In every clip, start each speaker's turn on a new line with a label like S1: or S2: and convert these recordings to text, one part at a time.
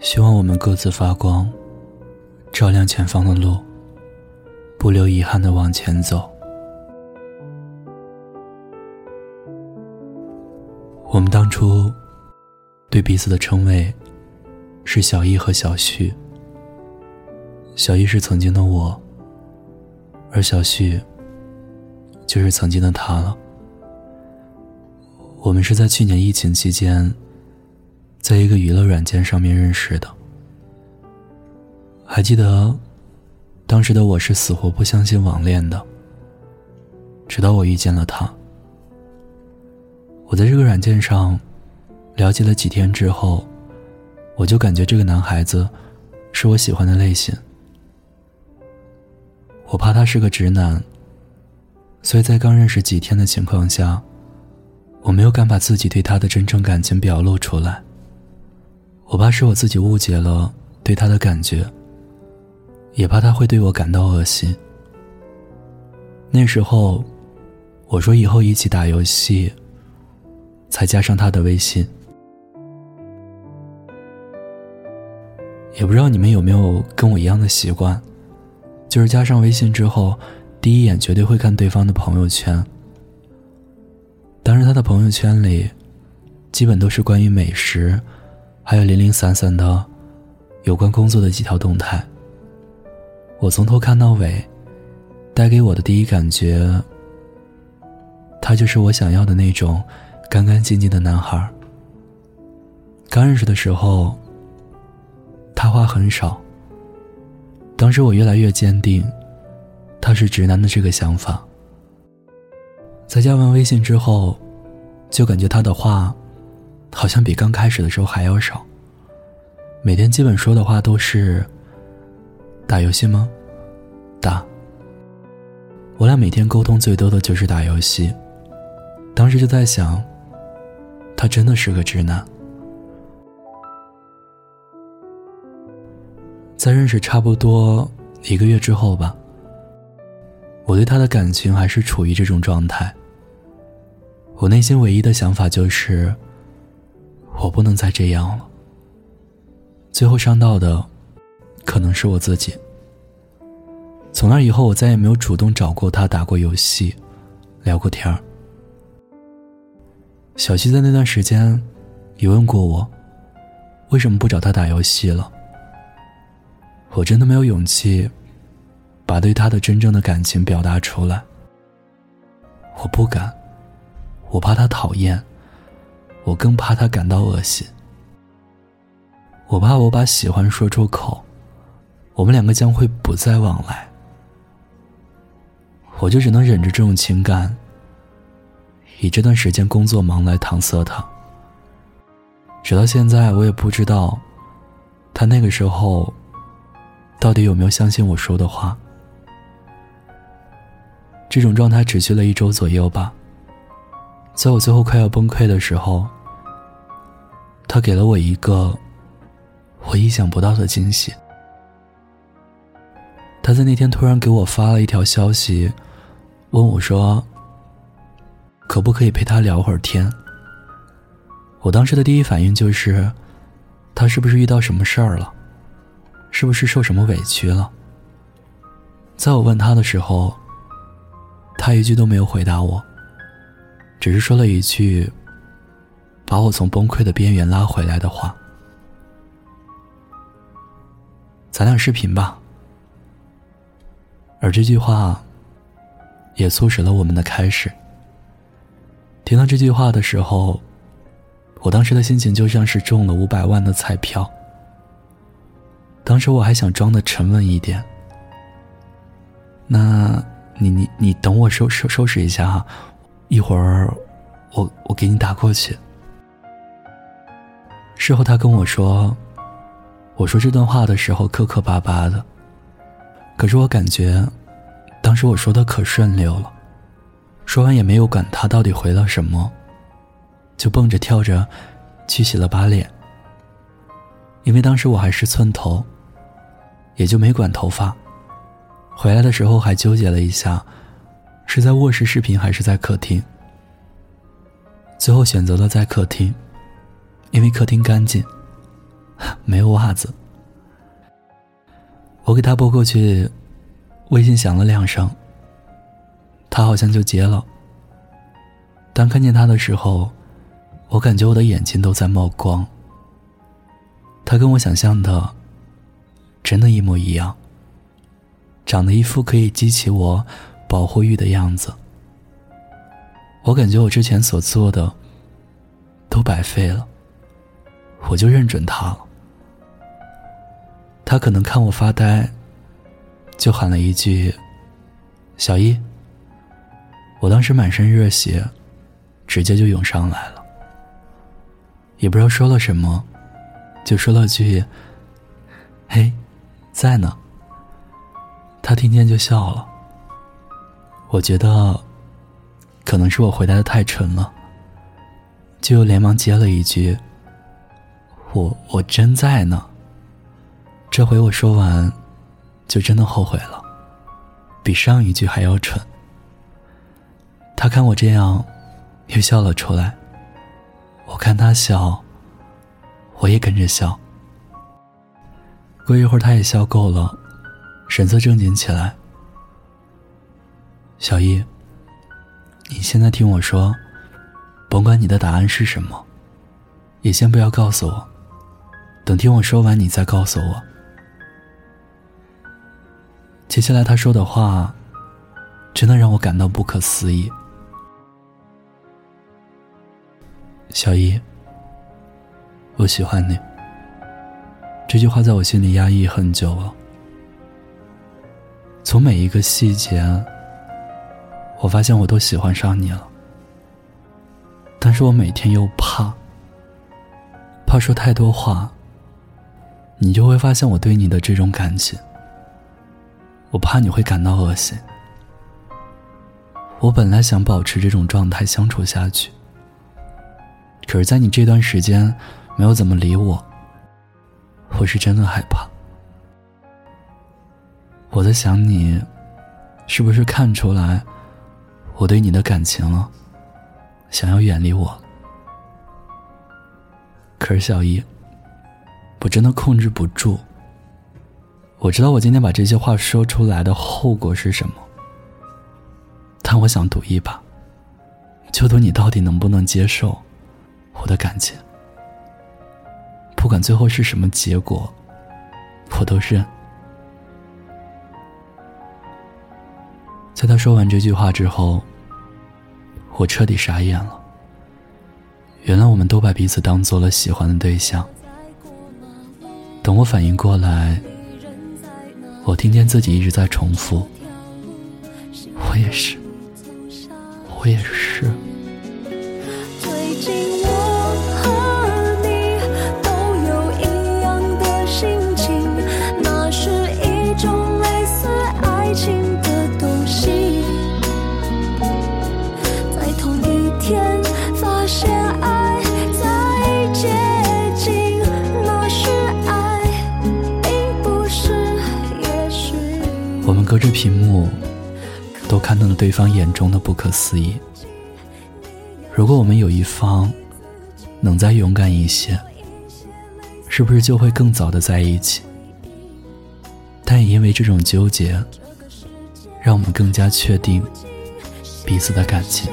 S1: 希望我们各自发光，照亮前方的路，不留遗憾的往前走。我们当初对彼此的称谓是小易和小旭。小易是曾经的我，而小旭就是曾经的他了。我们是在去年疫情期间。在一个娱乐软件上面认识的，还记得，当时的我是死活不相信网恋的。直到我遇见了他，我在这个软件上了解了几天之后，我就感觉这个男孩子是我喜欢的类型。我怕他是个直男，所以在刚认识几天的情况下，我没有敢把自己对他的真正感情表露出来。我怕是我自己误解了对他的感觉，也怕他会对我感到恶心。那时候，我说以后一起打游戏，才加上他的微信。也不知道你们有没有跟我一样的习惯，就是加上微信之后，第一眼绝对会看对方的朋友圈。当时他的朋友圈里，基本都是关于美食。还有零零散散的有关工作的几条动态。我从头看到尾，带给我的第一感觉，他就是我想要的那种干干净净的男孩。刚认识的时候，他话很少。当时我越来越坚定，他是直男的这个想法。在加完微信之后，就感觉他的话。好像比刚开始的时候还要少。每天基本说的话都是：“打游戏吗？打。”我俩每天沟通最多的就是打游戏。当时就在想，他真的是个直男。在认识差不多一个月之后吧，我对他的感情还是处于这种状态。我内心唯一的想法就是。我不能再这样了。最后伤到的，可能是我自己。从那以后，我再也没有主动找过他打过游戏，聊过天儿。小西在那段时间，也问过我，为什么不找他打游戏了。我真的没有勇气，把对他的真正的感情表达出来。我不敢，我怕他讨厌。我更怕他感到恶心，我怕我把喜欢说出口，我们两个将会不再往来。我就只能忍着这种情感，以这段时间工作忙来搪塞他。直到现在，我也不知道，他那个时候到底有没有相信我说的话。这种状态持续了一周左右吧。在我最后快要崩溃的时候，他给了我一个我意想不到的惊喜。他在那天突然给我发了一条消息，问我说：“可不可以陪他聊会儿天？”我当时的第一反应就是，他是不是遇到什么事儿了？是不是受什么委屈了？在我问他的时候，他一句都没有回答我。只是说了一句，把我从崩溃的边缘拉回来的话：“咱俩视频吧。”而这句话，也促使了我们的开始。听到这句话的时候，我当时的心情就像是中了五百万的彩票。当时我还想装的沉稳一点，那你你你等我收收收拾一下哈。一会儿，我我给你打过去。事后他跟我说，我说这段话的时候磕磕巴巴的，可是我感觉，当时我说的可顺溜了。说完也没有管他到底回了什么，就蹦着跳着去洗了把脸。因为当时我还是寸头，也就没管头发。回来的时候还纠结了一下。是在卧室视频还是在客厅？最后选择了在客厅，因为客厅干净，没有袜子。我给他拨过去，微信响了两声，他好像就接了。当看见他的时候，我感觉我的眼睛都在冒光。他跟我想象的真的一模一样，长得一副可以激起我保护欲的样子。我感觉我之前所做的都白费了，我就认准他了。他可能看我发呆，就喊了一句：“小易。”我当时满身热血，直接就涌上来了，也不知道说了什么。就说了句：“嘿，在呢。”他听见就笑了。我觉得，可能是我回答的太沉了，就又连忙接了一句：“我我真在呢。”这回我说完，就真的后悔了，比上一句还要蠢。他看我这样，又笑了出来。我看他笑。我也跟着笑。过一会儿，他也笑够了，神色正经起来。小易，你现在听我说，甭管你的答案是什么，也先不要告诉我，等听我说完，你再告诉我。接下来他说的话，真的让我感到不可思议。小姨。我喜欢你。这句话在我心里压抑很久了。从每一个细节，我发现我都喜欢上你了。但是我每天又怕，怕说太多话，你就会发现我对你的这种感情。我怕你会感到恶心。我本来想保持这种状态相处下去，可是，在你这段时间。没有怎么理我，我是真的害怕。我在想你，是不是看出来我对你的感情了，想要远离我？可是小姨，我真的控制不住。我知道我今天把这些话说出来的后果是什么，但我想赌一把，就赌你到底能不能接受我的感情。不管最后是什么结果，我都认。在他说完这句话之后，我彻底傻眼了。原来我们都把彼此当做了喜欢的对象。等我反应过来，我听见自己一直在重复：“我也是，我也是。”隔着屏幕，都看到了对方眼中的不可思议。如果我们有一方能再勇敢一些，是不是就会更早的在一起？但也因为这种纠结，让我们更加确定彼此的感情。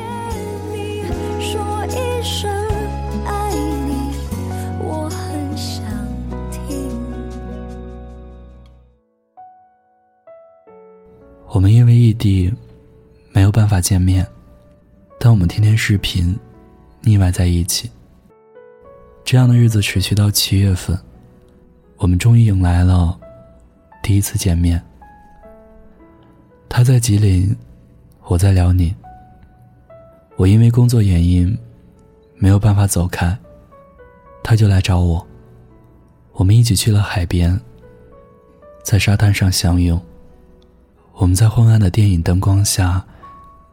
S1: 说一声地，没有办法见面，但我们天天视频，腻歪在一起。这样的日子持续到七月份，我们终于迎来了第一次见面。他在吉林，我在辽宁。我因为工作原因，没有办法走开，他就来找我。我们一起去了海边，在沙滩上相拥。我们在昏暗的电影灯光下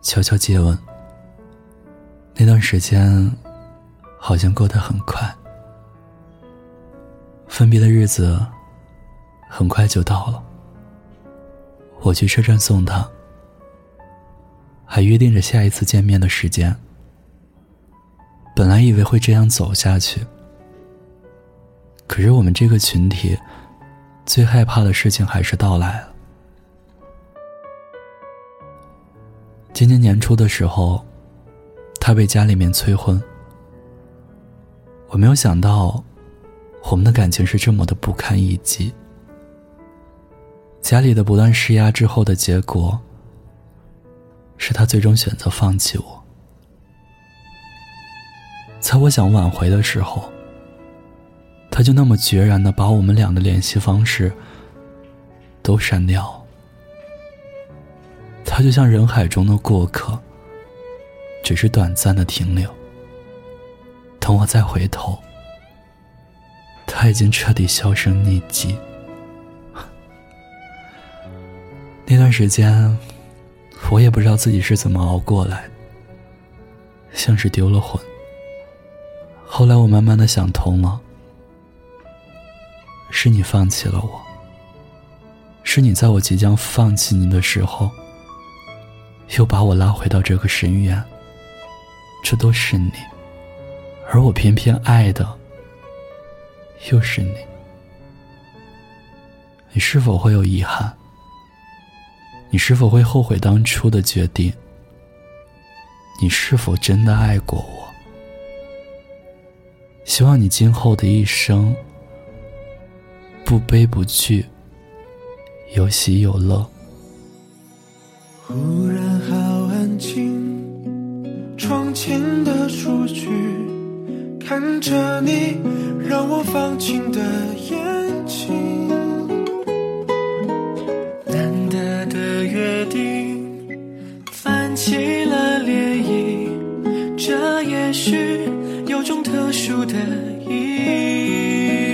S1: 悄悄接吻，那段时间好像过得很快。分别的日子很快就到了，我去车站送他，还约定着下一次见面的时间。本来以为会这样走下去，可是我们这个群体最害怕的事情还是到来了。今年年初的时候，他被家里面催婚。我没有想到，我们的感情是这么的不堪一击。家里的不断施压之后的结果，是他最终选择放弃我。在我想挽回的时候，他就那么决然的把我们俩的联系方式都删掉。他就像人海中的过客，只是短暂的停留。等我再回头，他已经彻底销声匿迹。那段时间，我也不知道自己是怎么熬过来的，像是丢了魂。后来我慢慢的想通了，是你放弃了我，是你在我即将放弃你的时候。又把我拉回到这个深渊，这都是你，而我偏偏爱的又是你。你是否会有遗憾？你是否会后悔当初的决定？你是否真的爱过我？希望你今后的一生不悲不惧，有喜有乐。
S2: 忽然好安静，窗前的雏菊，看着你，让我放晴的眼睛。难得的约定，泛起了涟漪，这也许有种特殊的意义。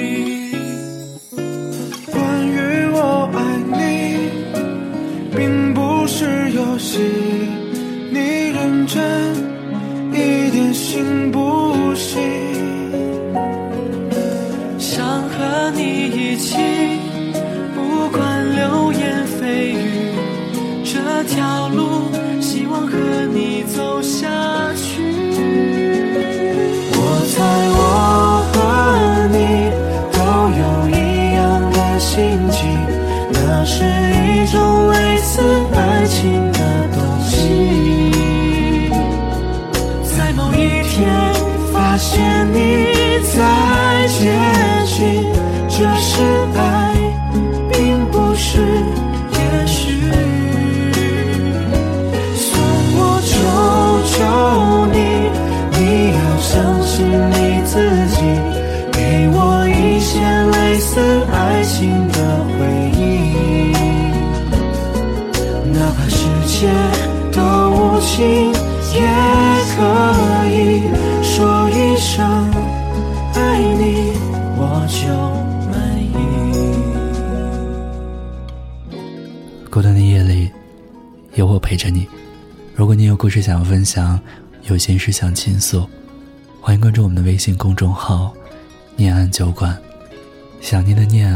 S1: 如果你有故事想要分享，有心事想倾诉，欢迎关注我们的微信公众号“念安酒馆”。想念的念，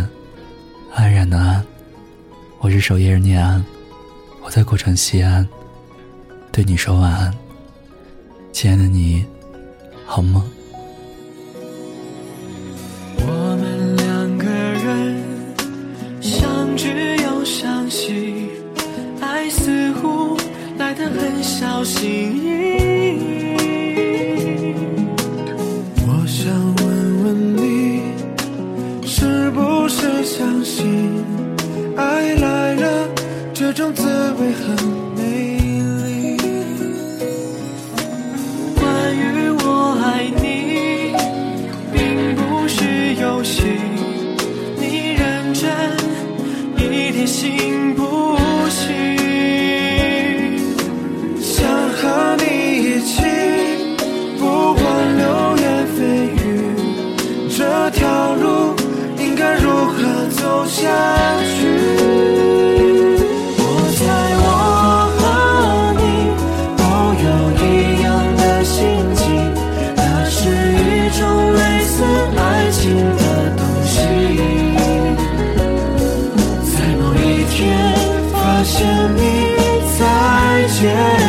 S1: 安然的安，我是守夜人念安。我在古城西安，对你说晚安，亲爱的你，好
S2: 吗。来的很小心。翼翼 Yeah.